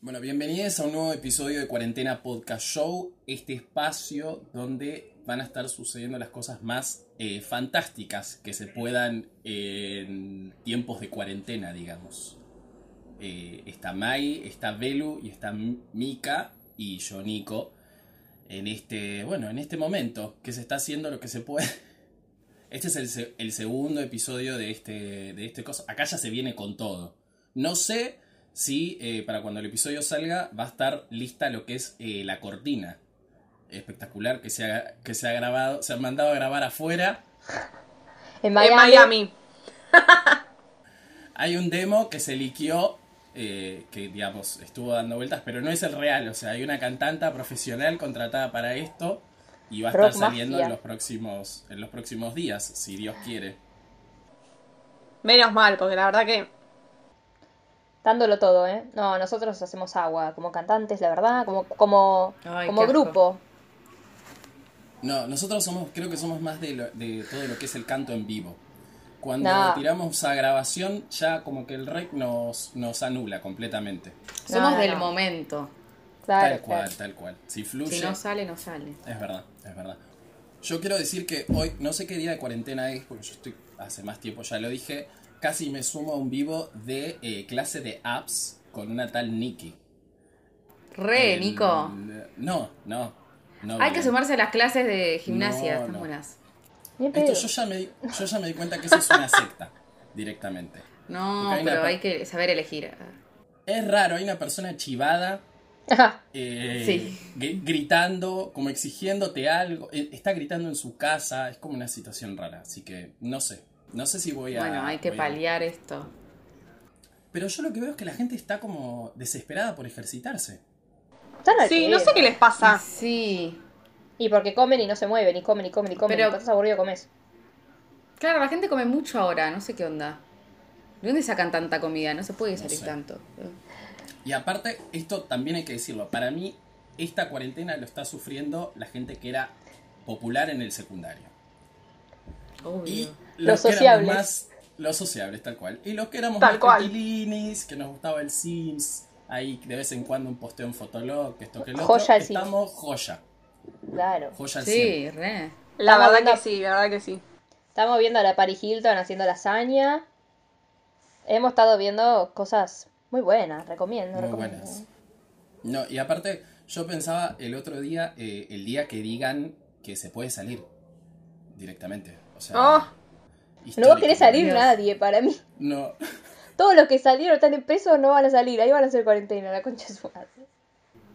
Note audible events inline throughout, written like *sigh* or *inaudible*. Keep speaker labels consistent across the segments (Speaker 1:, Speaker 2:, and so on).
Speaker 1: Bueno, bienvenidos a un nuevo episodio de Cuarentena Podcast Show, este espacio donde van a estar sucediendo las cosas más eh, fantásticas que se puedan en tiempos de cuarentena, digamos. Eh, está Mai, está Belu y está Mika y yo, Nico, en este, bueno, en este momento que se está haciendo lo que se puede. *laughs* Este es el, el segundo episodio de este, de este cosa. Acá ya se viene con todo. No sé si eh, para cuando el episodio salga va a estar lista lo que es eh, la cortina. Espectacular que se, ha, que se ha grabado, se ha mandado a grabar afuera.
Speaker 2: En *laughs*
Speaker 3: En
Speaker 2: Miami.
Speaker 3: Miami. *laughs*
Speaker 1: Hay un demo que se liqueó, eh, que digamos estuvo dando vueltas, pero no es el real. O sea, hay una cantanta profesional contratada para esto y va a
Speaker 2: Rock
Speaker 1: estar saliendo
Speaker 2: Mafia.
Speaker 1: en los próximos, en los próximos días, si Dios quiere.
Speaker 3: Menos mal, porque la verdad que.
Speaker 2: Dándolo todo, ¿eh? No, nosotros hacemos agua como cantantes, la verdad, como, como,
Speaker 4: Ay,
Speaker 2: como
Speaker 4: asco.
Speaker 2: grupo.
Speaker 1: No, nosotros somos, creo que somos más de, lo- de todo lo que es el canto en vivo. Cuando
Speaker 2: No.
Speaker 1: tiramos a grabación, ya como que el rec nos, nos anula completamente.
Speaker 4: Somos
Speaker 2: No,
Speaker 4: del
Speaker 2: no.
Speaker 4: momento.
Speaker 2: Claro,
Speaker 1: tal cual,
Speaker 2: claro.
Speaker 1: tal cual. Si fluye,
Speaker 4: Si no sale, no sale.
Speaker 1: es verdad, es verdad. Yo quiero decir que hoy, no sé qué día de cuarentena es, porque yo estoy hace más tiempo, ya lo dije, casi me sumo a un vivo de eh, clase de apps con una tal Nikki.
Speaker 4: Re,
Speaker 1: El-
Speaker 4: Nico.
Speaker 1: No, no. no
Speaker 4: Hay que sumarse a las clases de gimnasia,
Speaker 1: No,
Speaker 4: están
Speaker 1: no.
Speaker 4: buenas.
Speaker 1: Esto yo ya, me, di- *laughs* yo ya me di cuenta que eso es una secta, directamente.
Speaker 4: No,
Speaker 1: hay
Speaker 4: pero hay que saber elegir.
Speaker 1: Es raro, hay una persona chivada
Speaker 2: Ajá.
Speaker 1: eh,
Speaker 4: Sí.
Speaker 1: gri- gritando, como exigiéndote algo. Eh, Está gritando en su casa, es como una situación rara. Así que no sé, no sé si voy a.
Speaker 4: Bueno, hay que
Speaker 1: a-
Speaker 4: paliar esto.
Speaker 1: Pero yo lo que veo es que la gente está como desesperada por ejercitarse.
Speaker 3: Sí, no sé qué les pasa.
Speaker 4: Sí.
Speaker 2: Y porque comen y no se mueven, y comen y comen y comen.
Speaker 4: Pero-
Speaker 2: y estás aburrido comes.
Speaker 4: Claro, la gente come mucho ahora, no sé qué onda. ¿De dónde sacan tanta comida? No se puede
Speaker 1: No
Speaker 4: salir
Speaker 1: sé.
Speaker 4: tanto.
Speaker 1: Y aparte, esto también hay que decirlo. Para mí, esta cuarentena lo está sufriendo la gente que era popular en el secundario.
Speaker 4: Obvio.
Speaker 1: Y
Speaker 2: Los sociables.
Speaker 1: más los sociables, tal cual. Y los que éramos
Speaker 3: Tal
Speaker 1: más tranquilinis, que nos gustaba el Sims, ahí de vez en cuando un posteo en Fotolog, que esto que lo
Speaker 2: Joya
Speaker 1: otro,
Speaker 2: el Sims.
Speaker 1: estamos joya.
Speaker 2: Claro.
Speaker 1: Joya al 100.
Speaker 4: Sí, re.
Speaker 3: La
Speaker 2: Estamos
Speaker 3: verdad
Speaker 2: viendo-
Speaker 3: que sí, la verdad que sí.
Speaker 2: Estamos viendo a la Paris Hilton haciendo lasaña. Hemos estado viendo cosas muy buenas, recomiendo.
Speaker 1: Muy
Speaker 2: recomiendo.
Speaker 1: buenas. No, y aparte, yo pensaba el otro día, eh, el día que digan que se puede salir directamente. O sea,
Speaker 3: Oh.
Speaker 2: No va a
Speaker 1: histórico,
Speaker 2: querer salir
Speaker 4: Dios.
Speaker 2: nadie para mí.
Speaker 1: No.
Speaker 2: Todos los que salieron están en peso no van a salir. Ahí van a hacer cuarentena, la concha de su madre.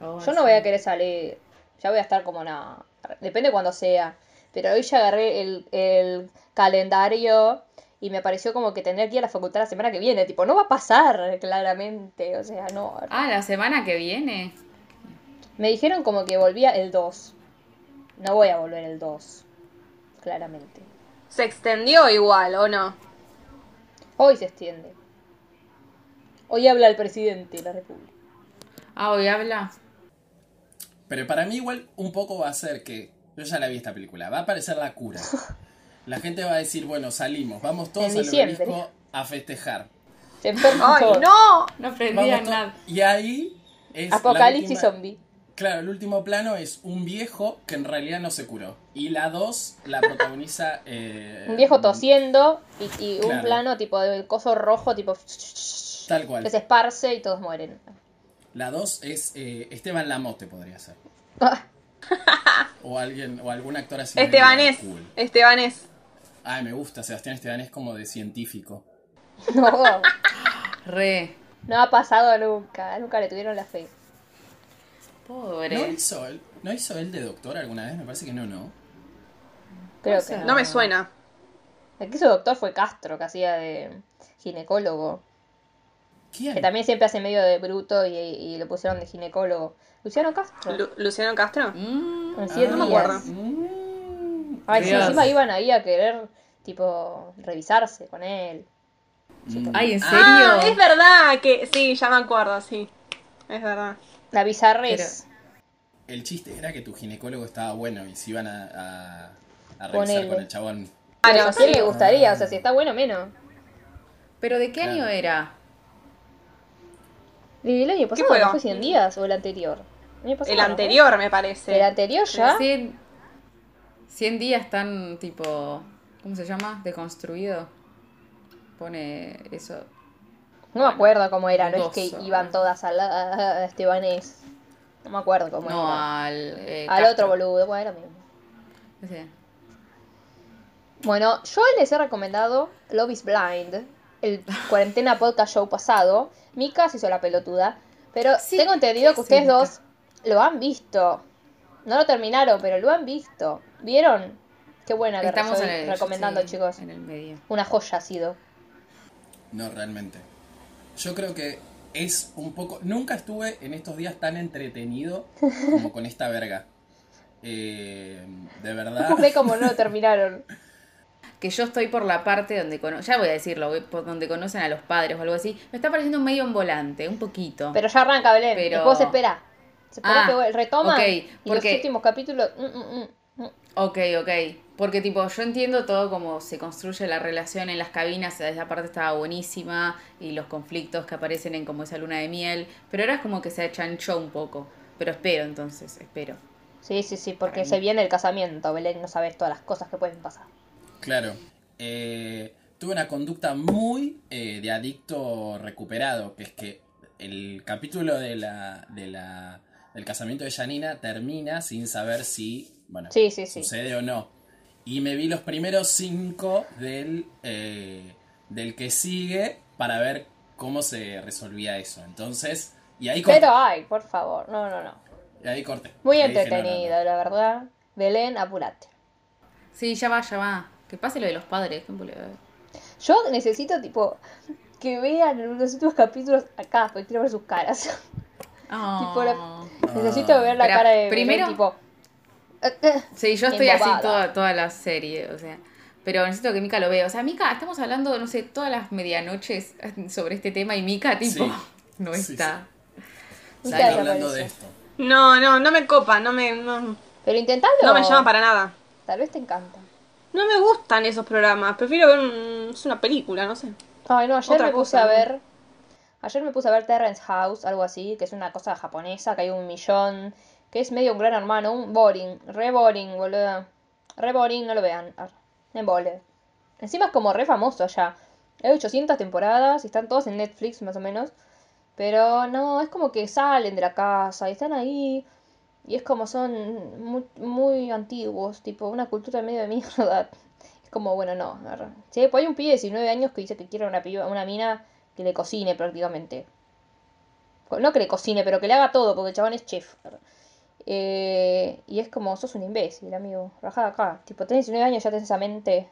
Speaker 4: Oh,
Speaker 2: Yo no voy a querer salir. Ya voy a estar como nada. Depende cuando sea. Pero hoy ya agarré el, el calendario y me pareció como que tendría que ir a la facultad la semana que viene. Tipo, no va a pasar, claramente. O sea, no.
Speaker 4: Ah, la semana que viene.
Speaker 2: Me dijeron como que volvía el 2. No voy a volver el 2. Claramente.
Speaker 3: Se extendió igual, ¿o no?
Speaker 2: Hoy se extiende. Hoy habla el presidente de la República.
Speaker 4: Ah, hoy habla.
Speaker 1: Pero para mí igual un poco va a ser que, yo ya la vi esta película, va a aparecer la cura. *laughs* La gente va a decir, bueno, salimos, vamos todos
Speaker 2: En
Speaker 1: al obelisco a festejar.
Speaker 2: Se
Speaker 3: ¡Ay, no!
Speaker 4: No aprendía
Speaker 1: Vamos to-
Speaker 4: nada.
Speaker 1: y ahí es
Speaker 2: Apocalipsis
Speaker 1: última-
Speaker 2: zombie.
Speaker 1: Claro, el último plano es un viejo que en realidad no se curó. Y la dos la protagoniza... eh,
Speaker 2: Un viejo tosiendo y, y un plano tipo de coso rojo, tipo.
Speaker 1: Tal cual.
Speaker 2: Que se esparce y todos mueren.
Speaker 1: La dos es eh, Esteban Lamote podría ser. *laughs* O alguien, o algún actor así.
Speaker 3: Estebanés.
Speaker 1: Cool.
Speaker 3: Estebanés.
Speaker 1: Ay, me gusta, Sebastián Estebanés como de científico. *laughs*
Speaker 2: No,
Speaker 4: Re.
Speaker 2: no ha pasado nunca. Nunca le tuvieron la fe.
Speaker 4: Pobre.
Speaker 1: ¿No hizo, él, ¿No hizo él de doctor alguna vez? Me parece que no, ¿no?
Speaker 2: Creo que no.
Speaker 3: No me suena.
Speaker 2: El que hizo doctor fue Castro, que hacía de ginecólogo.
Speaker 1: ¿Quién?
Speaker 2: Que también siempre hace medio de bruto y, y lo pusieron de ginecólogo. Luciano Castro.
Speaker 3: Lu- ¿Luciano Castro?
Speaker 4: Mm,
Speaker 2: En cien
Speaker 3: no me acuerdo.
Speaker 1: Mm,
Speaker 2: Ay, sí, encima iban ahí a querer, tipo, revisarse con él.
Speaker 1: mm.
Speaker 4: Ay, ¿en serio?
Speaker 3: Ah, es verdad que sí, ya me acuerdo, sí. Es verdad.
Speaker 2: La bizarrez.
Speaker 1: El chiste era que tu ginecólogo estaba bueno y se iban a, a, a
Speaker 2: Con
Speaker 1: revisar
Speaker 2: él.
Speaker 1: con el chabón.
Speaker 2: Pero
Speaker 3: Claro,
Speaker 2: a quién
Speaker 3: sí.
Speaker 2: le gustaría, o sea, si está bueno, menos.
Speaker 4: ¿Pero de qué
Speaker 1: Claro.
Speaker 4: año era?
Speaker 2: ¿El año pasado
Speaker 3: fue?
Speaker 2: no fue 100 días o el anterior? El, año pasado,
Speaker 3: El
Speaker 2: ¿no fue?
Speaker 3: anterior, me parece.
Speaker 2: El anterior ya.
Speaker 4: 100, 100 días tan tipo. ¿Cómo se llama? Deconstruido. Pone eso.
Speaker 2: No me acuerdo cómo era, no es que iban todas a, la, a Estebanés. No me acuerdo cómo
Speaker 4: No,
Speaker 2: era.
Speaker 4: al. eh,
Speaker 2: Al
Speaker 4: Castro.
Speaker 2: otro boludo, bueno, era mismo.
Speaker 4: Ese.
Speaker 2: Bueno, yo les he recomendado Love is Blind, el *laughs* cuarentena podcast show pasado. Mika se hizo la pelotuda, pero
Speaker 4: Sí,
Speaker 2: tengo entendido
Speaker 4: ¿qué
Speaker 2: que ustedes dos lo han visto. No lo terminaron, pero lo han visto. ¿Vieron? Qué buena que
Speaker 4: Estamos en el,
Speaker 2: recomendando,
Speaker 4: sí,
Speaker 2: chicos.
Speaker 4: En el medio.
Speaker 2: Una joya ha sido.
Speaker 1: No, realmente. Yo creo que es un poco... Nunca estuve en estos días tan entretenido como con esta verga. Eh, de verdad. *laughs*
Speaker 2: Ve cómo no lo *laughs* terminaron.
Speaker 4: Que yo estoy por la parte donde cono- ya voy a decirlo, por donde conocen a los padres o algo así. Me está pareciendo medio en volante, un poquito.
Speaker 2: Pero ya arranca Belén.
Speaker 4: Pero-
Speaker 2: Después espera. Se espera
Speaker 4: Ah,
Speaker 2: que retoma
Speaker 4: ok,
Speaker 2: y los últimos capítulos. mm, mm, mm.
Speaker 4: Ok, ok. Porque tipo, yo entiendo todo cómo se construye la relación en las cabinas, esa parte estaba buenísima, y los conflictos que aparecen en como esa luna de miel, pero ahora es como que se achanchó un poco. Pero espero entonces, espero.
Speaker 2: Sí, sí, sí, porque se viene el casamiento, Belén, no sabes todas las cosas que pueden pasar.
Speaker 1: Claro. Eh, tuve una conducta muy eh, de adicto recuperado, que es que el capítulo de la, de la, del casamiento de Janina termina sin saber si, bueno,
Speaker 2: Sí, sí, sí.
Speaker 1: sucede o no. Y me vi los primeros cinco del, eh, del que sigue para ver cómo se resolvía eso. Entonces, y ahí corté.
Speaker 2: Pero ay, por favor, no, no, no.
Speaker 1: Y ahí corté.
Speaker 2: Muy
Speaker 1: Ahí dije, no, no, no.
Speaker 2: entretenido, la verdad. Belén, apurate.
Speaker 4: Sí, ya va, ya va. Que pase lo de los padres. qué boludo.
Speaker 2: Yo necesito, tipo, que vean los últimos capítulos acá, porque quiero ver sus caras. *laughs* Tipo, la-
Speaker 4: Oh.
Speaker 2: Necesito ver la
Speaker 4: Pero
Speaker 2: cara de
Speaker 4: primero-
Speaker 2: Belén, tipo. *laughs*
Speaker 4: Sí, yo estoy así toda, toda la serie, o sea. Pero necesito que Mika lo vea. O sea, Mika, estamos hablando, no sé, todas las medianoches *laughs* sobre este tema y Mika, tipo,
Speaker 1: Sí.
Speaker 4: no
Speaker 1: Sí,
Speaker 4: está.
Speaker 2: Mika
Speaker 4: Dale.
Speaker 1: hablando de esto.
Speaker 3: No, no, no me copa, no me, no,
Speaker 2: Pero intentalo.
Speaker 3: no me llama para nada.
Speaker 2: Tal vez te encanta.
Speaker 3: No me gustan esos programas, prefiero ver un- es una película, no sé.
Speaker 2: Ay, no, ayer
Speaker 3: Otra
Speaker 2: me puse
Speaker 3: cosa,
Speaker 2: a
Speaker 3: ¿no?
Speaker 2: ver. Ayer me puse a ver Terrence House, algo así, que es una cosa japonesa, que hay un millón. Que es medio un gran hermano, un boring. Re boring, boludo. Re boring, no lo vean. Ar, Me embole. Encima es como re famoso ya. Hay 800 temporadas y están todas en Netflix, más o menos. Pero no, es como que salen de la casa y están ahí. Y es como son muy, muy antiguos, tipo una cultura medio de mierda. Es como, bueno, no. Sí, pues hay un pibe de 19 años que dice que quiere una piba, una mina que le cocine prácticamente. No que le cocine, pero que le haga todo, porque el chabón es chef. Eh, y es como, sos un imbécil, amigo. Rajá acá. Tipo, tenés 19 años, ya tenés esa mente.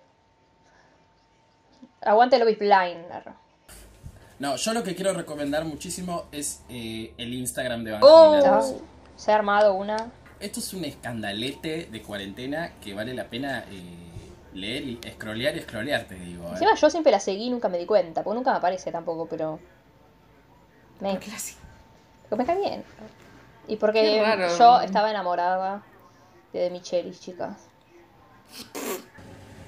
Speaker 2: Aguante is Blind.
Speaker 1: No, yo lo que quiero recomendar muchísimo es eh, el Instagram de
Speaker 3: Oh.
Speaker 1: Evangelina.
Speaker 2: Ah, Se ha armado una.
Speaker 1: Esto es un escandalete de cuarentena que vale la pena eh, leer y scrollear y scrollear, te digo. eh.
Speaker 2: Encima yo siempre la seguí y nunca me di cuenta, porque nunca me aparece tampoco, pero. Me,
Speaker 4: Porque así.
Speaker 2: porque me cae bien. Y porque yo estaba enamorada de, de Michelis, chicas.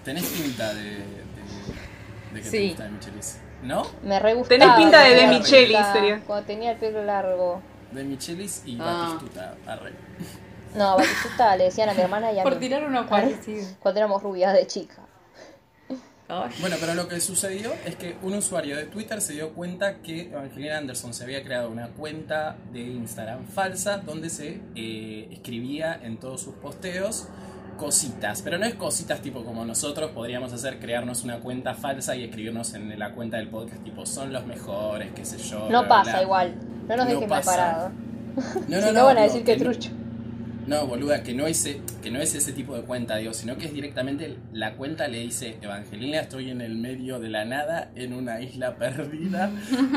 Speaker 1: Tenés pinta de, de, de que te
Speaker 4: Sí.
Speaker 1: gusta de Michelis. ¿no?
Speaker 2: Me re gustaba
Speaker 3: Tenés pinta de De Michelis, sería.
Speaker 2: Cuando tenía el pelo largo.
Speaker 1: De Michelis y
Speaker 4: Ah.
Speaker 1: Batistuta. Arre.
Speaker 2: No, Batistuta le decían a mi hermana y a *laughs*
Speaker 4: Por
Speaker 2: mí.
Speaker 4: tirar uno parecido. *laughs*
Speaker 2: Cuando éramos rubias de chica.
Speaker 4: Ay.
Speaker 1: Bueno, pero lo que sucedió es que un usuario de Twitter se dio cuenta que Evangelina Anderson se había creado una cuenta de Instagram falsa donde se eh, escribía en todos sus posteos cositas, pero no es cositas tipo como nosotros podríamos hacer, crearnos una cuenta falsa y escribirnos en la cuenta del podcast tipo son los mejores, qué sé yo.
Speaker 2: No
Speaker 1: bla,
Speaker 2: pasa
Speaker 1: bla.
Speaker 2: igual. No nos
Speaker 1: No
Speaker 2: dejen
Speaker 1: pasa.
Speaker 2: parado.
Speaker 1: No, *laughs*
Speaker 2: si no, van a decir que
Speaker 1: no-
Speaker 2: trucho.
Speaker 1: No, boluda, que no, es, e- que no es ese tipo de cuenta, digo, sino que es directamente la cuenta le dice, Evangelina, estoy en el medio de la nada, en una isla perdida,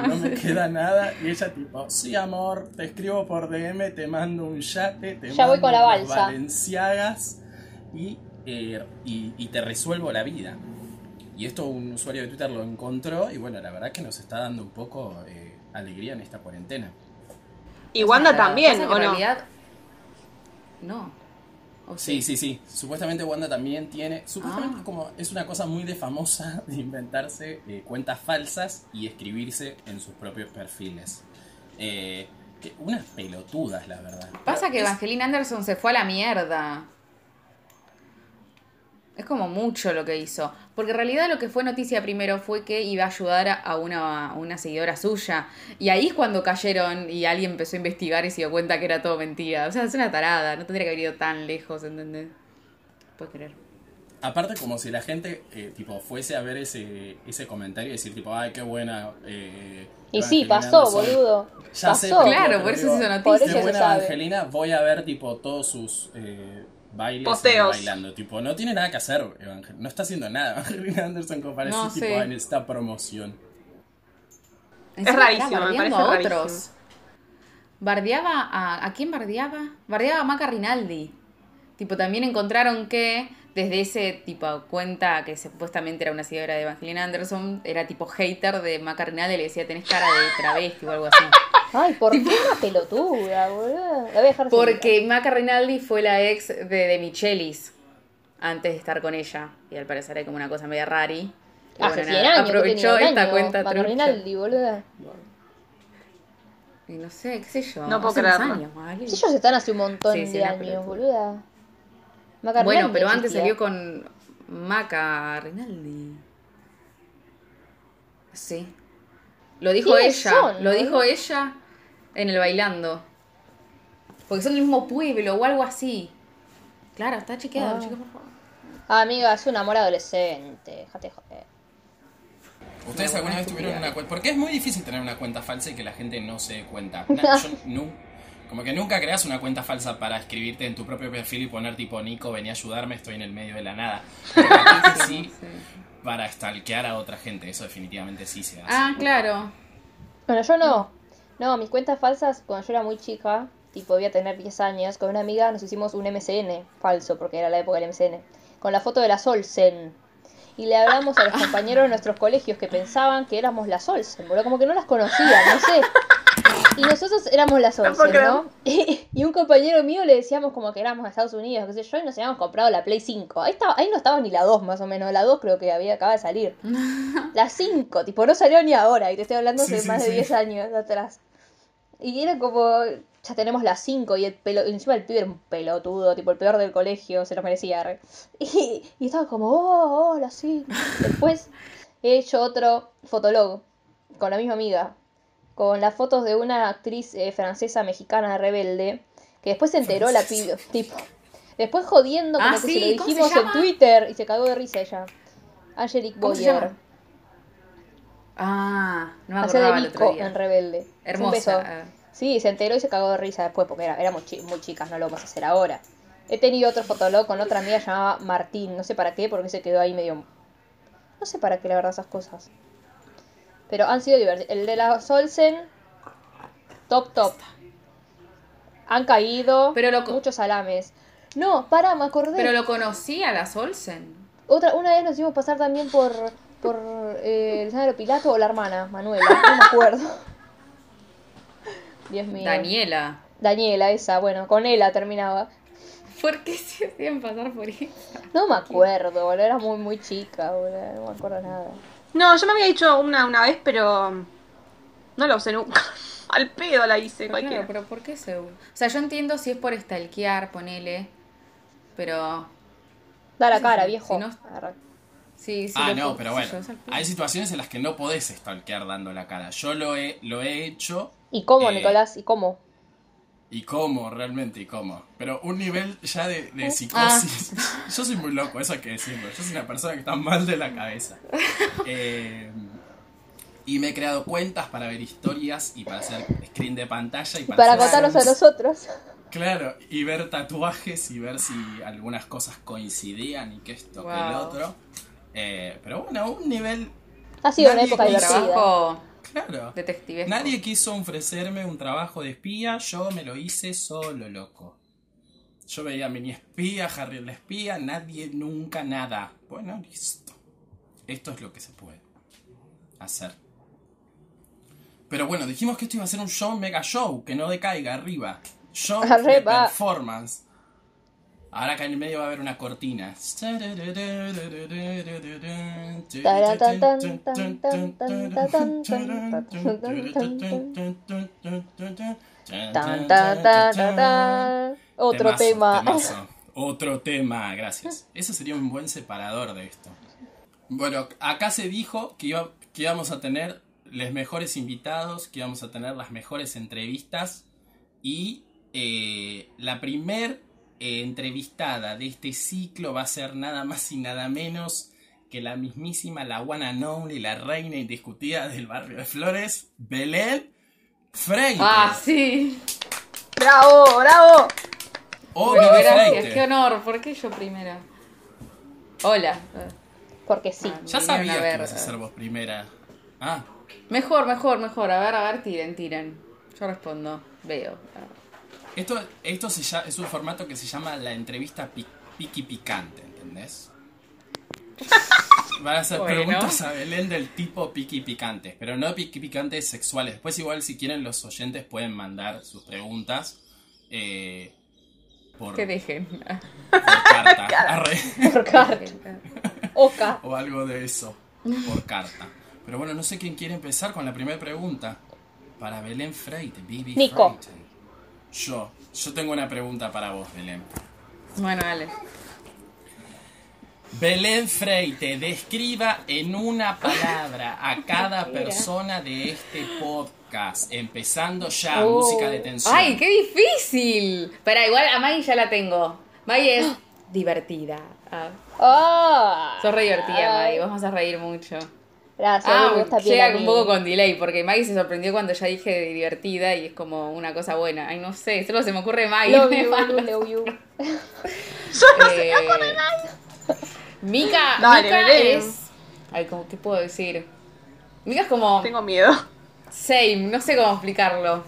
Speaker 1: no me *laughs* queda nada, y ella tipo, sí amor, te escribo por DM, te mando un yate, te
Speaker 2: Ya voy
Speaker 1: mando
Speaker 2: con la balsa.
Speaker 1: Valenciagas y, eh, y, y te resuelvo la vida. Y esto un usuario de Twitter lo encontró y bueno, la verdad que nos está dando un poco eh, alegría en esta cuarentena.
Speaker 3: Y Wanda también, ¿o
Speaker 4: en
Speaker 3: no?
Speaker 4: realidad. No. O
Speaker 1: Sí, sí, sí. Supuestamente Wanda también tiene. Supuestamente
Speaker 4: Ah.
Speaker 1: como es una cosa muy de famosa *laughs* de inventarse eh, cuentas falsas y escribirse en sus propios perfiles. Eh, que unas pelotudas, la verdad.
Speaker 4: Pasa que Evangeline Anderson se fue a la mierda. Es como mucho lo que hizo. Porque en realidad lo que fue noticia primero fue que iba a ayudar a una, a una seguidora suya. Y ahí es cuando cayeron y alguien empezó a investigar y se dio cuenta que era todo mentira. O sea, es una tarada. No tendría que haber ido tan lejos, ¿entendés? Puedes creer.
Speaker 1: Aparte, como si la gente eh, tipo fuese a ver ese, ese comentario y decir, tipo, ay, qué buena. eh,
Speaker 2: Y sí, pasó,
Speaker 1: Anderson".
Speaker 2: boludo.
Speaker 1: Ya
Speaker 2: pasó.
Speaker 4: Claro, por eso se hizo noticia.
Speaker 1: Qué buena
Speaker 2: sabe.
Speaker 1: Evangelina, voy a ver tipo todos sus eh, bailes
Speaker 3: Posteos.
Speaker 1: bailando. Tipo, no tiene nada que hacer, Evangel- no está haciendo nada. *laughs* Evangelina Anderson como parece
Speaker 4: No,
Speaker 1: tipo
Speaker 4: sí.
Speaker 1: en esta promoción.
Speaker 4: Encima
Speaker 3: rarísimo, me parece
Speaker 4: a otros.
Speaker 3: rarísimo.
Speaker 4: Bardeaba a. ¿A quién bardeaba? Bardeaba a Maca Rinaldi. Tipo, también encontraron que desde ese tipo cuenta que supuestamente era una seguidora de Evangelina Anderson, era tipo hater de Maca Rinaldi, le decía tenés cara de travesti o algo así. *laughs*
Speaker 2: Ay, ¿por qué una pelotuda, boludo? La voy a dejar
Speaker 4: Porque Maca Rinaldi fue la ex de, de Michelis antes de estar con ella. Y al parecer hay como una cosa media rari. Y
Speaker 2: Hace
Speaker 4: bueno,
Speaker 2: 100
Speaker 4: nada,
Speaker 2: años.
Speaker 4: aprovechó
Speaker 2: que tenía un
Speaker 4: esta
Speaker 2: año,
Speaker 4: cuenta
Speaker 2: Maca
Speaker 4: trucha.
Speaker 2: Rinaldi, boludo.
Speaker 4: Y no sé, qué sé yo.
Speaker 3: No puedo creerlo.
Speaker 4: años,
Speaker 2: ellos están hace un montón
Speaker 4: Sí,
Speaker 2: de años, boluda. Maca
Speaker 4: Bueno,
Speaker 2: Rinaldi
Speaker 4: pero antes
Speaker 2: existía.
Speaker 4: salió con Maca Rinaldi. Sí. Lo dijo
Speaker 2: ¿Quiénes
Speaker 4: ella.
Speaker 2: son,
Speaker 4: lo dijo ella en el bailando. Porque son del mismo pueblo o algo así. Claro, está chequeado,
Speaker 2: Ah.
Speaker 4: chicos, por favor.
Speaker 2: Ah, amiga, es un amor adolescente. Déjate joder.
Speaker 1: ¿Ustedes
Speaker 4: Una
Speaker 1: alguna vez tuvieron una cuenta? Porque es muy difícil tener una cuenta falsa y que la gente no se dé cuenta. *laughs* Na- yo nu- como que nunca creas una cuenta falsa para escribirte en tu propio perfil y poner tipo Nico, vení a ayudarme, estoy en el medio de la nada. Pero que *laughs* sí, para stalkear a otra gente, eso definitivamente sí se hace.
Speaker 4: Ah, claro.
Speaker 2: Bueno, yo no. No, mis cuentas falsas, cuando yo era muy chica, tipo, debía tener 10 años, con una amiga nos hicimos un MCN falso, porque era la época del MCN, con la foto de la Solsen. Y le hablamos a los *laughs* compañeros de nuestros colegios que pensaban que éramos la Solsen, boludo, como que no las conocían, no sé. Y nosotros éramos la
Speaker 3: puedo
Speaker 2: Solsen,
Speaker 3: creer.
Speaker 2: ¿no? *laughs* Y un compañero mío le decíamos como que éramos de Estados Unidos, qué sé yo, y nos habíamos comprado la Play 5. Ahí, estaba, ahí no estaba ni la 2 más o menos, la 2 creo que había acaba de salir. *laughs* La 5, tipo, no salió ni ahora, y te estoy hablando
Speaker 1: Sí,
Speaker 2: hace
Speaker 1: sí,
Speaker 2: más
Speaker 1: sí.
Speaker 2: de 10 años atrás. Y era como, ya tenemos las 5 y el pelo, y encima el pibe era un pelotudo, tipo el peor del colegio, se lo merecía. re. *laughs* Y, y estaba como, oh, hola, sí. Después he hecho otro fotolog con la misma amiga, con las fotos de una actriz eh, francesa mexicana rebelde, que después se enteró la pibe, tipo. Después jodiendo como
Speaker 4: Ah,
Speaker 2: que
Speaker 4: sí,
Speaker 2: se lo
Speaker 4: ¿cómo se
Speaker 2: dijimos en? Twitter y se cagó de risa ella. Angelique
Speaker 4: ¿Cómo se
Speaker 2: Boyer.
Speaker 4: Ah, no me
Speaker 2: de
Speaker 4: acordaba el otro
Speaker 2: Vico
Speaker 4: día.
Speaker 2: en Rebelde. Un
Speaker 4: Hermosa.
Speaker 2: beso.
Speaker 4: ah.
Speaker 2: Sí, se enteró y se cagó de risa después porque era, éramos chi- muy chicas, no lo vamos a hacer ahora. He tenido otro fotolog con otra amiga llamada Martín, no sé para qué, porque se quedó ahí medio... No sé para qué, la verdad, esas cosas. Pero han sido divertidos. El de la Solsen, top, top. Han caído
Speaker 4: Pero lo
Speaker 2: muchos salames. No, para, me acordé.
Speaker 4: Pero lo conocí a las Olsen.
Speaker 2: Otra, una vez nos hicimos pasar también por, por eh, el Sandro Pilato o la hermana, Manuela, no me acuerdo. *laughs* Dios mío.
Speaker 4: Daniela.
Speaker 2: Daniela, esa, bueno, con ella terminaba.
Speaker 4: ¿Por qué se hacían pasar por eso?
Speaker 2: No me acuerdo, boludo, era muy, muy chica, boludo, no me acuerdo nada.
Speaker 3: No, yo me había dicho una una vez, pero no la usé nunca. *laughs* Al pedo la hice,
Speaker 4: Pero
Speaker 3: cualquiera.
Speaker 4: claro, pero ¿por qué se O sea, yo entiendo si es por stalkear, ponele. Pero.
Speaker 2: Da la cara, viejo.
Speaker 4: si no-. Sí, sí.
Speaker 1: Ah, no,
Speaker 4: puedo-
Speaker 1: pero bueno.
Speaker 4: yo.
Speaker 1: Hay situaciones en las que no podés stalkear dando la cara. Yo lo he, lo he hecho.
Speaker 2: ¿Y cómo,
Speaker 1: Eh,
Speaker 2: Nicolás? ¿Y cómo?
Speaker 1: ¿Y cómo? Realmente, ¿y cómo? Pero un nivel ya de,
Speaker 2: Ah.
Speaker 1: de psicosis. *laughs* Yo soy muy loco, eso hay que decirlo. Yo soy una persona que está mal de la cabeza. *laughs* Eh, y me he creado cuentas para ver historias y para hacer screen de pantalla y
Speaker 2: Y
Speaker 1: para,
Speaker 2: para
Speaker 1: hacer
Speaker 2: contarnos a nosotros.
Speaker 1: Claro, y ver tatuajes y ver si algunas cosas coincidían y que esto, que el
Speaker 4: Wow.
Speaker 1: otro. Eh, pero bueno, un nivel.
Speaker 2: Ha sido una época divertida.
Speaker 4: Trabajo
Speaker 1: Claro.
Speaker 4: detectivesco.
Speaker 1: Nadie quiso ofrecerme un trabajo de espía, yo me lo hice solo, loco. Yo veía a Mini Espía, Harry el Espía, nadie, nunca, nada. Bueno, listo. Esto es lo que se puede hacer. Pero bueno, dijimos que esto iba a ser un show, mega show, que no decaiga arriba. Show de performance. Ahora acá en el medio va a haber una cortina.
Speaker 2: Otro
Speaker 1: Temazo,
Speaker 2: tema.
Speaker 1: temazo. Otro tema, gracias. Eso sería un buen separador de esto. Bueno, acá se dijo que, iba- que íbamos a tener los mejores invitados, que íbamos a tener las mejores entrevistas y eh, la primer eh, entrevistada de este ciclo va a ser nada más y nada menos que la mismísima, la one and only, la reina indiscutida del barrio de Flores, Belén Freire.
Speaker 4: Ah, sí.
Speaker 3: ¡Bravo, bravo!
Speaker 1: Oh,
Speaker 4: Bueno, gracias,
Speaker 1: Freire.
Speaker 4: qué honor. ¿Por qué yo primera? Hola.
Speaker 2: Porque sí.
Speaker 1: Ya
Speaker 4: Vinieron
Speaker 1: sabía que ibas a ser vos primera. Ah,
Speaker 4: Mejor, mejor, mejor. A ver, a ver, tiren, tiren. Yo respondo. Veo.
Speaker 1: Esto, esto se llama- es un formato que se llama la entrevista pi- piqui picante, ¿entendés? *laughs* Van a hacer
Speaker 4: Bueno.
Speaker 1: preguntas a Belén del tipo piqui picantes, pero no piqui picantes sexuales. Después igual si quieren los oyentes pueden mandar sus preguntas eh, por,
Speaker 4: Que dejen.
Speaker 1: por carta *laughs* arre,
Speaker 2: Por carta. Oca.
Speaker 1: o algo de eso por carta. Pero bueno, no sé quién quiere empezar con la primera pregunta. Para Belén Freite, Bibi
Speaker 2: Nico.
Speaker 1: Yo, yo tengo una pregunta para vos, Belén.
Speaker 4: Bueno, dale.
Speaker 1: Belén Freite, describa en una palabra a cada persona de este podcast, empezando ya,
Speaker 2: Oh.
Speaker 1: música de tensión.
Speaker 4: ¡Ay, qué difícil! Pero igual a Maggie ya la tengo. Maggie es *gasps* divertida. Ah,
Speaker 2: Ah.
Speaker 4: sos re divertida. Maggie. Vos vas a reír mucho.
Speaker 2: Gracias,
Speaker 4: Ah,
Speaker 2: me gusta
Speaker 4: llega un poco con delay, porque Maggie se sorprendió cuando ya dije divertida y es como una cosa buena. Ay, no sé, solo se me ocurre Maggie.
Speaker 2: Love
Speaker 4: me
Speaker 2: you, love you. *laughs*
Speaker 4: Eh, Mika,
Speaker 3: Dale,
Speaker 4: Mika es. Ay, ¿cómo, ¿qué puedo decir? Mika es como.
Speaker 3: Tengo miedo.
Speaker 4: Same, no sé cómo explicarlo.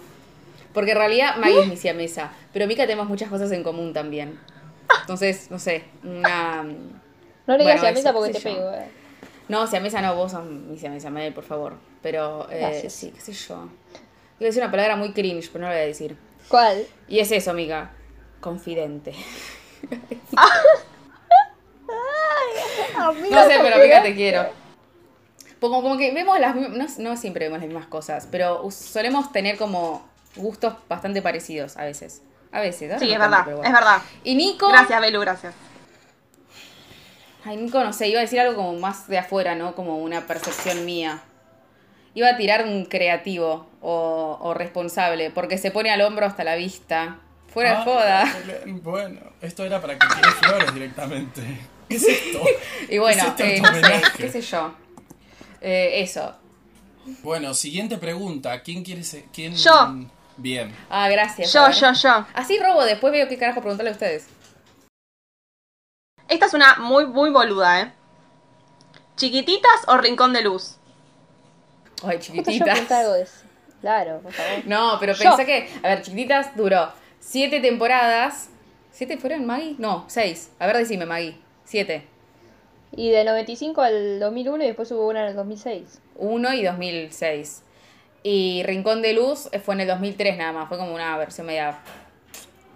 Speaker 4: Porque en realidad Maggie es mi siamesa. Pero Mika tenemos muchas cosas en común también. Entonces, no sé, una.
Speaker 2: No le digas
Speaker 4: Bueno,
Speaker 2: a mesa
Speaker 4: eso,
Speaker 2: porque te
Speaker 4: yo.
Speaker 2: pego. eh.
Speaker 4: No, siamesa no, vos sos mi siamesa, por favor. Pero, eh, sí, qué sé yo. Iba a decir una palabra muy cringe, pero no la voy a decir.
Speaker 2: ¿Cuál?
Speaker 4: Y es eso, Mika. Confidente. *laughs* No sé, pero Mika te quiero. Como, como que vemos las mismas, no, no siempre vemos las mismas cosas, pero solemos tener como gustos bastante parecidos a veces. A veces, ahora
Speaker 3: Sí,
Speaker 4: no
Speaker 3: es
Speaker 4: tanto,
Speaker 3: verdad,
Speaker 4: bueno.
Speaker 3: es verdad.
Speaker 4: Y Nico,
Speaker 3: Gracias, Belu, gracias.
Speaker 4: Ay, Nico, no sé, iba a decir algo como más de afuera, ¿no? Como una percepción mía. Iba a tirar un creativo o, o responsable, porque se pone al hombro hasta la vista. Fuera de
Speaker 1: Ah,
Speaker 4: joda.
Speaker 1: Belén, Bueno, esto era para que tire flores directamente. ¿Qué es esto? *laughs*
Speaker 4: Y bueno,
Speaker 1: ¿Es este
Speaker 4: eh, no sé, qué sé yo. Eh, eso.
Speaker 1: Bueno, siguiente pregunta. ¿Quién quiere ser? ¿Quién?
Speaker 3: Yo.
Speaker 1: Bien.
Speaker 4: Ah, gracias.
Speaker 3: Yo, yo, yo.
Speaker 4: Así robo, después veo qué carajo preguntarle a ustedes.
Speaker 3: Esta es una muy, muy boluda, ¿eh? ¿Chiquititas o rincón de luz?
Speaker 4: Ay,
Speaker 2: yo
Speaker 4: chiquititas.
Speaker 2: apunté algo de eso. Claro, por favor.
Speaker 4: No, pero
Speaker 2: Yo.
Speaker 4: pensé que. A ver, chiquititas duró siete temporadas. ¿Siete fueron, Maggie? No, seis. A ver, decime, Maggie. Siete.
Speaker 2: Y del 95 al 2001 y después hubo una en el 2006.
Speaker 4: Uno y 2006. Y Rincón de Luz fue en el 2003 nada más. Fue como una versión media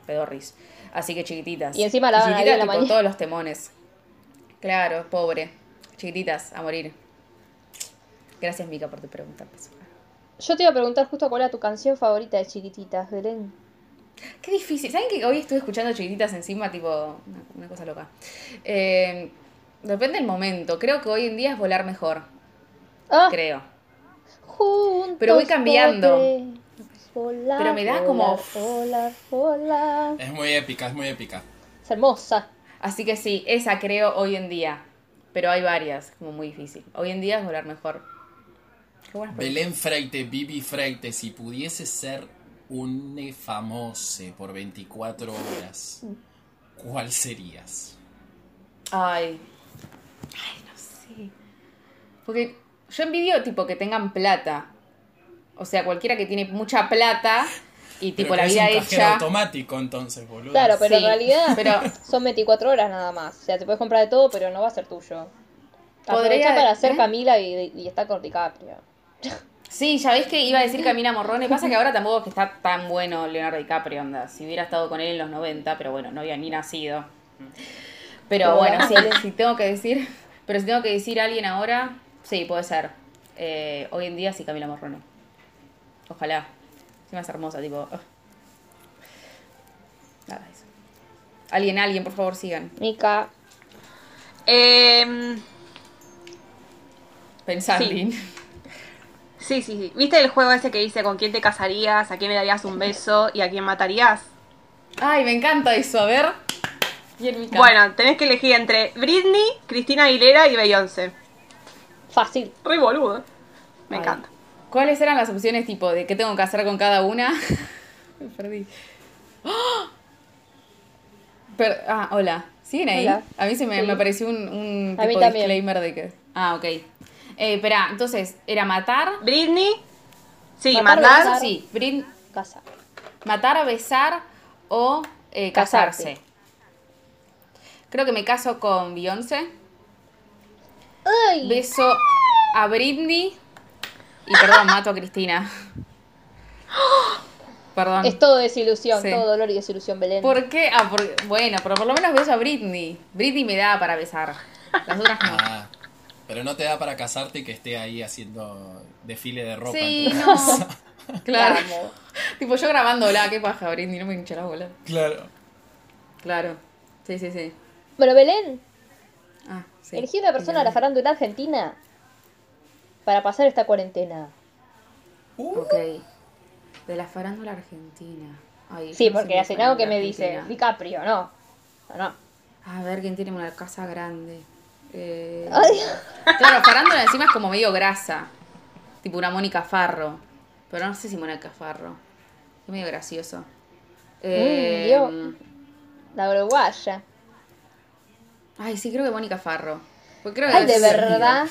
Speaker 4: pedorris. Así que chiquititas.
Speaker 2: Y encima la
Speaker 4: chiquititas,
Speaker 2: a la mañana.
Speaker 4: todos los temones. Claro, pobre. Chiquititas, a morir. Gracias, Mica, por tu pregunta.
Speaker 2: Yo te iba a preguntar justo cuál era tu canción favorita de chiquititas, Belén.
Speaker 4: Qué difícil. ¿Saben que hoy estuve escuchando chiquititas encima? Tipo, una, una cosa loca. Eh, depende del momento. Creo que hoy en día es volar mejor.
Speaker 2: Ah,
Speaker 4: Creo.
Speaker 2: juntos
Speaker 4: Pero voy cambiando.
Speaker 2: Volar,
Speaker 4: Pero me da como-
Speaker 2: Volar, volar.
Speaker 1: Es muy épica, es muy épica.
Speaker 2: Es hermosa.
Speaker 4: Así que sí, esa creo hoy en día. Pero hay varias, como muy difícil. Hoy en día es volar mejor. Qué.
Speaker 1: Belén Freite, Bibi Freite, si pudiese ser un famoso por 24 horas, ¿cuál serías?
Speaker 4: Ay. Ay, no sé. Porque yo envidio, tipo, que tengan plata. O sea, cualquiera que tiene mucha plata y, tipo,
Speaker 1: Pero
Speaker 4: la
Speaker 1: que es
Speaker 4: vida
Speaker 1: un cajero
Speaker 4: hecha.
Speaker 1: automático entonces, boludo.
Speaker 2: Claro, pero
Speaker 4: Sí,
Speaker 2: en realidad *laughs*
Speaker 4: pero- *laughs*
Speaker 2: son 24 horas nada más. O sea, te puedes comprar de todo, pero no va a ser tuyo.
Speaker 4: Podría-
Speaker 2: Aprovecha para ser
Speaker 4: ¿eh?
Speaker 2: Camila y, y está con DiCaprio. *laughs*
Speaker 4: Sí, ya ves que iba a decir Camila Morrone. Pasa que ahora tampoco es que está tan bueno Leonardo DiCaprio, onda. Si hubiera estado con él en los 90, pero bueno, no había ni nacido. Pero bueno, si tengo que decir, pero si tengo que decir a alguien ahora, sí, puede ser. Eh, hoy en día sí Camila Morrono. Ojalá. Es más hermosa, tipo. ugh. Nada, eso. Alguien, alguien, por favor, sigan.
Speaker 2: Mika.
Speaker 3: Em,
Speaker 4: Pensando.
Speaker 3: Sí. sí, sí, sí. ¿Viste el juego ese que dice con quién te casarías, a quién le darías un beso y a quién matarías?
Speaker 4: Ay, me encanta eso, a ver.
Speaker 3: Bueno, tenés que elegir entre Britney, Cristina Aguilera y Beyoncé.
Speaker 2: Fácil.
Speaker 3: Re boludo. Me
Speaker 4: Ay.
Speaker 3: encanta.
Speaker 4: ¿Cuáles eran las opciones tipo de qué tengo que hacer con cada una? *laughs* Me perdí. ¡Ah! Per- ah, hola. ¿Siguen ahí?
Speaker 2: Hola.
Speaker 4: A mí se me,
Speaker 2: Sí.
Speaker 4: me pareció un, un
Speaker 2: A mí
Speaker 4: tipo
Speaker 2: también.
Speaker 4: disclaimer de que. Ah, ok. Eh, espera, entonces, ¿era matar?
Speaker 3: Britney. Sí,
Speaker 2: Matar,
Speaker 3: matar.
Speaker 2: besar.
Speaker 4: Sí, Brin-
Speaker 2: Casa.
Speaker 4: matar, besar o eh, casarse. Creo que me caso con Beyoncé. Beso a Britney. Y perdón, mato a Cristina. Perdón.
Speaker 2: Es todo desilusión,
Speaker 4: Sí.
Speaker 2: todo dolor y desilusión, Belén.
Speaker 4: ¿Por qué? Ah, porque, bueno, pero por lo menos beso a Britney. Britney me da para besar. Las otras no.
Speaker 1: Ah, pero no te da para casarte y que esté ahí haciendo desfile de ropa.
Speaker 4: Sí,
Speaker 1: en tu
Speaker 4: no.
Speaker 1: casa. *laughs*
Speaker 4: Claro. Tipo yo grabándola, qué paja, Britney, no me hincha la bola.
Speaker 1: Claro.
Speaker 4: Claro. Sí, sí, sí.
Speaker 2: Bueno, Belén,
Speaker 4: Ah, sí.
Speaker 2: elegí una persona de la farándula argentina para pasar esta cuarentena.
Speaker 1: Uh,
Speaker 4: Ok. De la farándula argentina. Ay,
Speaker 2: Sí, porque hace algo que me dice. DiCaprio, no. No, no.
Speaker 4: A ver quién tiene una casa grande. Eh, *laughs*
Speaker 2: Ay.
Speaker 4: Claro, farándula encima es como medio grasa. Tipo una Mónica Farro. Pero no sé si Mónica Farro. Es medio gracioso. Eh,
Speaker 2: Dios. La uruguaya.
Speaker 4: Ay, sí, creo que Mónica Farro. Porque creo que
Speaker 2: Ay, de verdad.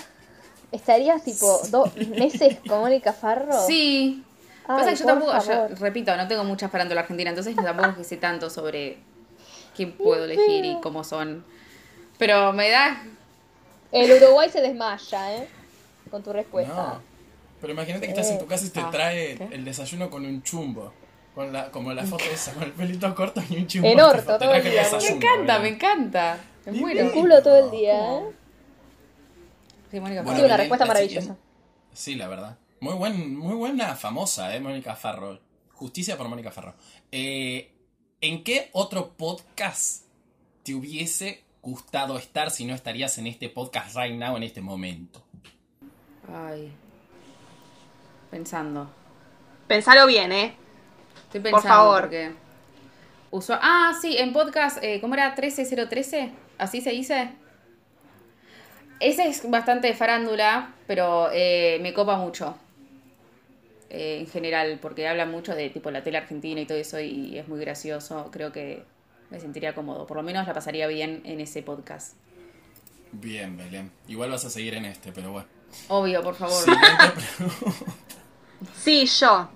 Speaker 2: ¿Estarías tipo dos meses con Mónica Farro?
Speaker 4: Sí.
Speaker 2: Ay,
Speaker 4: Pasa que yo tampoco, yo, repito, no tengo mucha farándula argentina, entonces tampoco es que sé tanto sobre quién puedo elegir y cómo son. Pero me da.
Speaker 2: El Uruguay se desmaya, ¿eh? Con tu respuesta.
Speaker 1: no. Pero imagínate que estás en tu casa y te
Speaker 4: Ah,
Speaker 1: trae
Speaker 4: ¿qué?
Speaker 1: el desayuno con un chumbo. Con la, como la foto esa, con el pelito corto y un chumbo.
Speaker 2: En orto, todo el día.
Speaker 4: Me encanta,
Speaker 1: ¿verdad?
Speaker 4: me encanta. Me muero.
Speaker 2: El culo todo el día, ¿eh?
Speaker 4: Sí, Mónica
Speaker 1: Bueno,
Speaker 2: Sí, una respuesta
Speaker 1: la
Speaker 2: maravillosa.
Speaker 1: siguiente- Sí, la verdad. Muy, buen, muy buena, famosa, ¿eh? Mónica Farro. Justicia por Mónica Farro. Eh, ¿En qué otro podcast te hubiese gustado estar si no estarías en este podcast right now, en este momento?
Speaker 4: Ay. Pensando.
Speaker 3: Pensalo bien, ¿eh?
Speaker 4: Estoy
Speaker 3: Por
Speaker 4: pensando.
Speaker 3: favor.
Speaker 4: Porque Ah, sí, en podcast, eh, ¿cómo era? 13013. ¿Así se dice? Ese es bastante de farándula, pero eh, me copa mucho. Eh, en general, porque habla mucho de tipo la tele argentina y todo eso, y es muy gracioso. Creo que me sentiría cómodo. Por lo menos la pasaría bien en ese podcast.
Speaker 1: Bien, Belén. Igual vas a seguir en este, pero bueno.
Speaker 4: Obvio, por favor. *laughs*
Speaker 3: Sí, yo.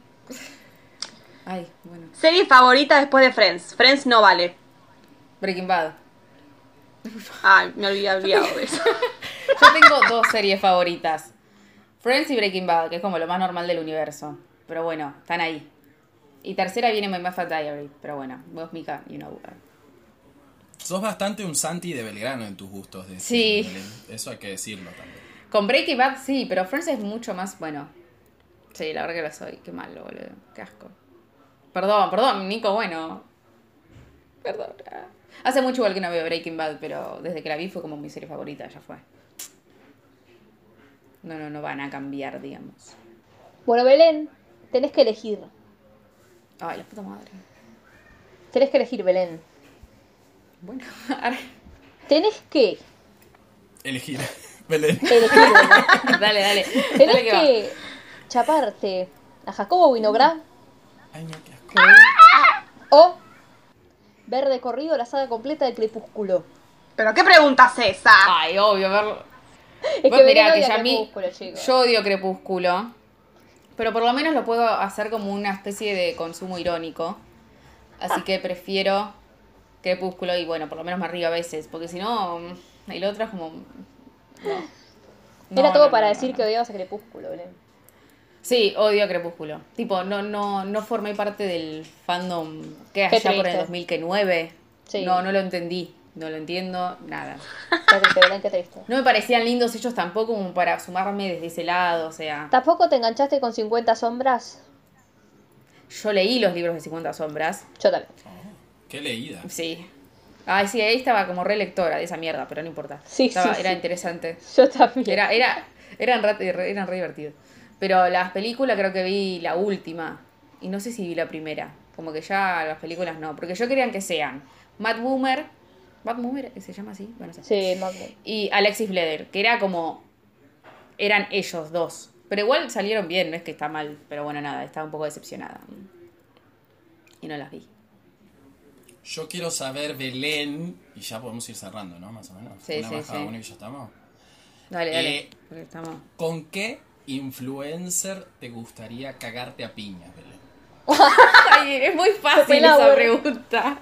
Speaker 4: Ay, bueno.
Speaker 3: Serie favorita después de Friends. Friends no vale.
Speaker 4: Breaking Bad.
Speaker 3: Ay, me había olvidado de eso. *laughs*
Speaker 4: Yo tengo dos series favoritas. Friends y Breaking Bad, que es como lo más normal del universo. Pero bueno, están ahí. Y tercera viene My Muffet Diary. Pero bueno, vos, Mika, you know.
Speaker 1: Sos bastante un Santi de Belgrano en tus gustos. De
Speaker 4: Sí.
Speaker 1: Eso hay que decirlo también.
Speaker 4: Con Breaking Bad sí, pero Friends es mucho más, bueno. Sí, la verdad que lo soy. Qué malo, boludo. Qué asco. Perdón, perdón, Nico, bueno. Perdón. Hace mucho igual que no veo Breaking Bad, pero desde que la vi fue como mi serie favorita, ya fue. No, no, no van a cambiar, digamos.
Speaker 2: Bueno, Belén, tenés que elegir.
Speaker 4: Ay, la puta madre.
Speaker 2: Tenés que elegir, Belén.
Speaker 4: Bueno, *laughs* ahora-
Speaker 2: Tenés que
Speaker 1: Elegir. *laughs* Belén.
Speaker 2: elegir, *laughs* Belén.
Speaker 4: dale, dale.
Speaker 2: Tenés
Speaker 4: Dale que va.
Speaker 2: que chaparte a Jacobo Winograd
Speaker 1: Ay, no, qué asco.
Speaker 2: o ver de corrido la saga completa de Crepúsculo.
Speaker 3: ¿Pero qué pregunta es esa?
Speaker 4: Ay, obvio, verlo. *laughs*
Speaker 2: Es que
Speaker 4: que ya a mí.
Speaker 2: Chicos.
Speaker 4: Yo odio Crepúsculo. Pero por lo menos lo puedo hacer como una especie de consumo irónico. Así que prefiero Crepúsculo y bueno, por lo menos me río a veces. Porque si no, el otro es como. No. No,
Speaker 2: Era todo
Speaker 4: no,
Speaker 2: para decir que odiabas a Crepúsculo, Belén.
Speaker 4: Sí, odio Crepúsculo. Tipo, no, no, no formé parte del fandom que allá por el
Speaker 2: triste.
Speaker 4: 2009.
Speaker 2: Sí.
Speaker 4: No, no lo entendí. No lo entiendo, nada.
Speaker 2: Qué triste, Belén, qué triste.
Speaker 4: No me parecían lindos ellos tampoco como para sumarme desde ese lado, o sea.
Speaker 2: ¿Tampoco te enganchaste con 50 sombras?
Speaker 4: Yo leí los libros de 50 sombras.
Speaker 2: Yo también.
Speaker 1: Qué leída.
Speaker 4: Sí. Ay, sí, ahí estaba como relectora de esa mierda, pero no importa.
Speaker 2: Sí,
Speaker 4: Estaba-
Speaker 2: sí,
Speaker 4: Era
Speaker 2: sí.
Speaker 4: interesante.
Speaker 2: Yo también.
Speaker 4: Era, era, eran, re, eran re divertidos. Pero las películas creo que vi la última. Y no sé si vi la primera. Como que ya las películas no. Porque yo quería que sean Matt Boomer. Matt Boomer se llama así. Bueno, no sé.
Speaker 2: Sí, Magnum.
Speaker 4: Y Alexis Bleder, que era como. Eran ellos dos. Pero igual salieron bien, no es que está mal. Pero bueno, nada, estaba un poco decepcionada. Y no las vi.
Speaker 1: Yo quiero saber, Belén, y ya podemos ir cerrando, ¿no? Más o menos.
Speaker 4: Sí,
Speaker 1: Una
Speaker 4: sí,
Speaker 1: cada
Speaker 4: sí.
Speaker 1: uno y ya estamos.
Speaker 4: Dale, dale.
Speaker 1: Eh,
Speaker 4: estamos.
Speaker 1: ¿Con qué influencer te gustaría cagarte a piñas, Belén? *laughs*
Speaker 4: Ay, es muy fácil esa pregunta.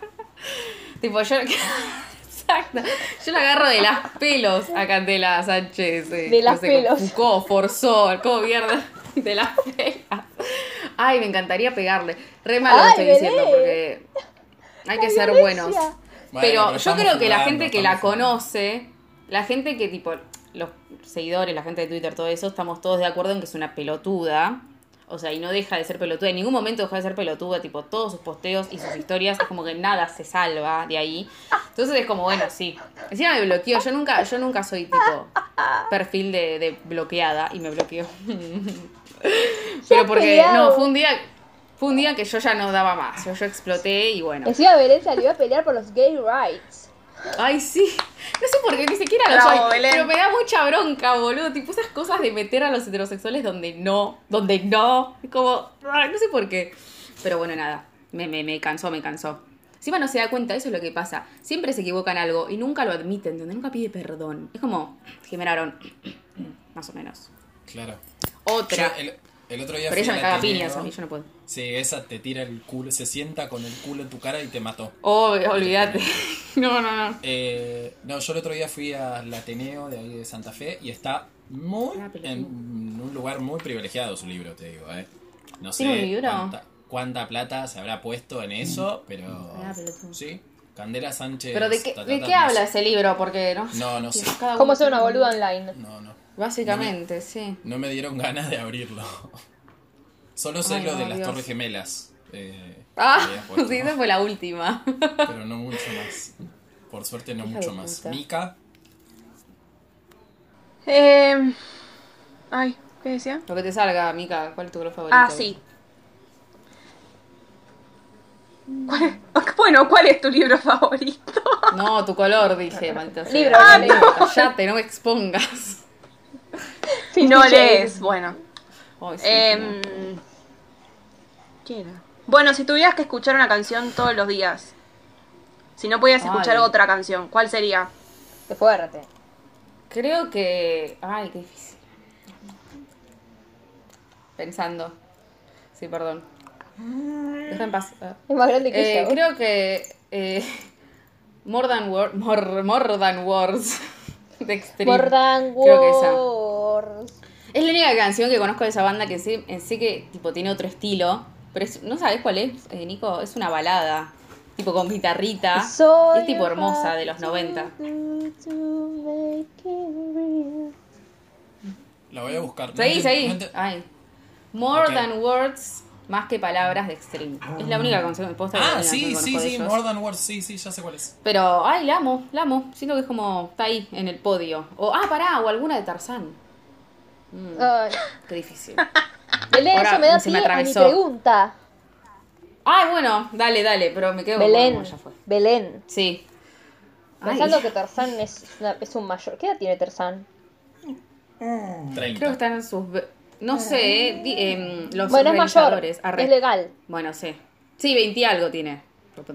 Speaker 4: *laughs* tipo, yo. *laughs* Exacto. Yo la agarro de las pelos a Candela Sánchez. eh,
Speaker 2: De las
Speaker 4: no sé,
Speaker 2: pelos.
Speaker 4: Foucault, Forzó, como mierda. De las pelas. Ay, me encantaría pegarle. Re mal lo
Speaker 2: Ay,
Speaker 4: estoy diciendo porque hay que
Speaker 2: La
Speaker 4: ser
Speaker 2: violencia.
Speaker 4: buenos.
Speaker 1: Bueno,
Speaker 4: pero
Speaker 1: pero
Speaker 4: yo creo que la gente que la
Speaker 1: jugando.
Speaker 4: conoce, la gente que tipo, los seguidores, la gente de Twitter, todo eso, estamos todos de acuerdo en que es una pelotuda. O sea, y no deja de ser pelotuda. En ningún momento deja de ser pelotuda. Tipo, todos sus posteos y sus historias es como que nada se salva de ahí. Entonces es como, bueno, sí. Encima me bloqueó. Yo nunca, yo nunca soy tipo perfil de, de bloqueada y me bloqueó. *laughs* Pero porque, no, fue un día, fue un día que yo ya no daba más. Yo, yo exploté y bueno.
Speaker 2: Encima Belén salió a pelear por los gay rights.
Speaker 4: Ay, sí. No sé por qué, ni siquiera lo
Speaker 3: Bravo,
Speaker 4: soy.
Speaker 3: Belén.
Speaker 4: Pero me da mucha bronca, boludo. Tipo esas cosas de meter a los heterosexuales donde no, donde no. Es como, no sé por qué. Pero bueno, nada. Me, me, me cansó, me cansó. Encima no se da cuenta, eso es lo que pasa. Siempre se equivoca en algo y nunca lo admiten, donde nunca pide perdón. Es como, generaron, más o menos.
Speaker 1: Claro.
Speaker 4: Otra.
Speaker 1: Yo el, el otro día
Speaker 4: Pero ella me caga piñas, a mí yo no puedo.
Speaker 1: Sí, esa te tira el culo, se sienta con el culo en tu cara y te mató.
Speaker 4: Oh, olvídate. *laughs* No, no, no.
Speaker 1: Eh, no, yo el otro día fui al Ateneo de ahí de Santa Fe y está muy
Speaker 4: Ah,
Speaker 1: en un lugar muy privilegiado su libro, te digo, eh. No sé
Speaker 4: ¿Tiene un libro?
Speaker 1: Cuánta, cuánta plata se habrá puesto en eso, pero
Speaker 4: Ah,
Speaker 1: sí. Candela Sánchez.
Speaker 4: Pero ¿de qué,
Speaker 1: ta, ta,
Speaker 4: de qué habla ese libro? Porque no
Speaker 1: No, no sé.
Speaker 2: ¿Cómo ser una boluda online?
Speaker 1: No, no.
Speaker 4: Básicamente, sí.
Speaker 1: No me dieron ganas de abrirlo. Solo sé
Speaker 4: Ay,
Speaker 1: lo de las
Speaker 4: Dios.
Speaker 1: Torres Gemelas. eh,
Speaker 4: Ah, *laughs*
Speaker 1: puesto,
Speaker 4: sí, esa fue la última.
Speaker 1: Pero no mucho más. Por suerte no
Speaker 4: Hija
Speaker 1: mucho más. Mika,
Speaker 3: Eh, ay, ¿qué decía?
Speaker 4: Lo que te salga, Mika, ¿cuál es tu color favorito?
Speaker 3: Ah, sí. ¿Cuál- *laughs* Bueno, ¿cuál es tu libro favorito? *laughs*
Speaker 4: No, tu color, dije, maldita sea.
Speaker 2: Libro,
Speaker 4: Ah,
Speaker 2: libro.
Speaker 4: no, Callate, no me expongas.
Speaker 2: Fifty
Speaker 3: no lees. Bueno.
Speaker 4: Ay, sí,
Speaker 3: ¿Qué era? Bueno, si tuvieras que escuchar una canción todos los días, si no podías escuchar
Speaker 4: Ay.
Speaker 3: otra canción, ¿cuál sería?
Speaker 2: Qué fuerte.
Speaker 4: Creo que. Ay, qué difícil. Pensando. Sí, perdón. Deja en paz. Ah.
Speaker 2: Es más grande que
Speaker 4: Eh,
Speaker 2: yo.
Speaker 4: creo que. Eh, more, than wor- more, more Than Words. *laughs* De Extreme.
Speaker 2: More than
Speaker 4: Creo que esa. Es la única canción que conozco de esa banda que sé, eh, sé que tipo tiene otro estilo. Pero es- no sabes cuál es, eh, Nico. Es una balada. Tipo con guitarrita.
Speaker 2: So
Speaker 4: Y es tipo hermosa de los
Speaker 2: to
Speaker 4: 90.
Speaker 2: do to make it real.
Speaker 1: la voy a buscar. No
Speaker 4: Seguí, seguí.
Speaker 1: no
Speaker 4: Ay. More than words, más que palabras de Extreme. Es la única canción que posta
Speaker 1: Ah, sí, sí, sí,
Speaker 4: ellos.
Speaker 1: More Than Words, sí, sí, ya sé cuál es.
Speaker 4: Pero, ay, la amo, la amo. Siento que es como, está ahí, en el podio. O, ah, pará, o alguna de Tarzán. Mm, *coughs* qué difícil.
Speaker 2: Belén,
Speaker 4: Ahora
Speaker 2: eso me da
Speaker 4: se me
Speaker 2: pie a mi pregunta.
Speaker 4: Ay, bueno, dale, dale, pero me quedo con
Speaker 2: Belén,
Speaker 4: como ya fue.
Speaker 2: Belén.
Speaker 4: Sí. Ay,
Speaker 2: Pensando que Tarzán es, una- es un mayor. ¿Qué edad tiene Tarzán?
Speaker 1: 30.
Speaker 4: creo que están en sus... No sé, eh, los
Speaker 2: Bueno, es mayor.
Speaker 4: Arre.
Speaker 2: Es legal.
Speaker 4: Bueno, sí. Sí, 20 y algo tiene.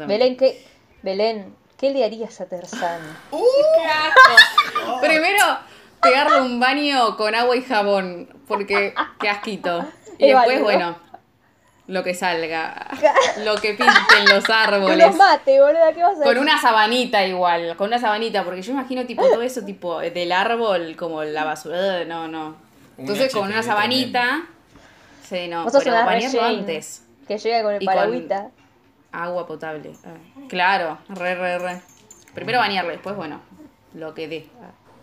Speaker 2: Belén, ¿qué, Belén, ¿qué le harías a Tarzán? *laughs*
Speaker 4: Primero, pegarle un baño con agua y jabón, porque qué asquito. Y
Speaker 2: Es
Speaker 4: después,
Speaker 2: válido.
Speaker 4: bueno, lo que salga, *laughs* lo que pinten los
Speaker 2: Que
Speaker 4: árboles.
Speaker 2: los mate, boluda, ¿qué vas a
Speaker 4: Con una sabanita igual, con una sabanita, porque yo imagino tipo todo eso tipo del árbol como la basura, no, no. Entonces con una sabanita, sí, no,
Speaker 2: Vos
Speaker 4: pero
Speaker 2: una
Speaker 4: bañarlo
Speaker 2: Jane,
Speaker 4: antes.
Speaker 2: Que llega con el
Speaker 4: con-
Speaker 2: paragüita.
Speaker 4: Agua potable. ah, Claro, re, re, re. Primero bañarlo, después, bueno, lo que dé.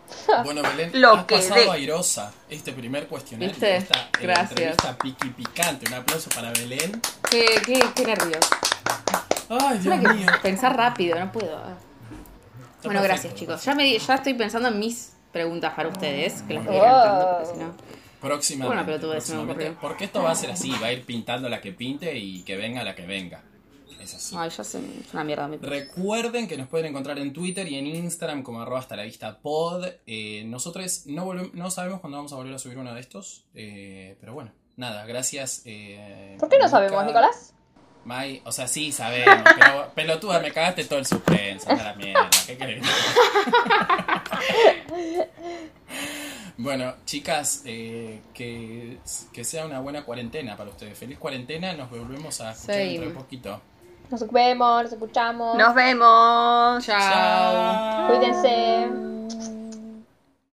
Speaker 4: *laughs*
Speaker 1: Bueno, Belén,
Speaker 3: Lo
Speaker 1: has
Speaker 3: que
Speaker 1: pasado
Speaker 3: dé.
Speaker 1: airosa este primer cuestionario.
Speaker 4: ¿Viste?
Speaker 1: Esta eh,
Speaker 4: Gracias.
Speaker 1: entrevista piqui picante. Un aplauso para Belén.
Speaker 4: Qué, qué, qué nervios.
Speaker 1: Ay, Dios mío.
Speaker 4: pensar rápido, no puedo.
Speaker 1: Está
Speaker 4: Bueno,
Speaker 1: perfecto.
Speaker 4: gracias, chicos. Ya, me, ya estoy pensando en mis preguntas para ustedes, que las voy a ir
Speaker 2: Wow.
Speaker 4: anotando, porque si no.
Speaker 1: Próximamente.
Speaker 4: Bueno, pero tú ves, se me
Speaker 1: próximamente.
Speaker 4: ocurrió.
Speaker 1: Porque esto va a ser así. Va a ir pintando la que pinte y que venga la que venga. Es así.
Speaker 4: Ay, ya sé, es una mierda. mi-
Speaker 1: Recuerden que nos pueden encontrar en Twitter y en Instagram como arroba hasta la vista pod. Eh, nosotros no, no sabemos cuándo vamos a volver a subir uno de estos. eh, pero bueno, nada, gracias. eh,
Speaker 2: ¿Por qué no sabemos, Nicolás?
Speaker 1: Mai, o sea, sí sabemos, pero *laughs* pelotuda, me cagaste todo el suspenso, a la mierda, ¿qué querés? *laughs* bueno, chicas, eh, que, que sea una buena cuarentena para ustedes. Feliz cuarentena, nos volvemos a escuchar dentro de poquito.
Speaker 2: Nos vemos, nos escuchamos.
Speaker 3: Nos vemos.
Speaker 4: Chao.
Speaker 1: Chao.
Speaker 2: Cuídense.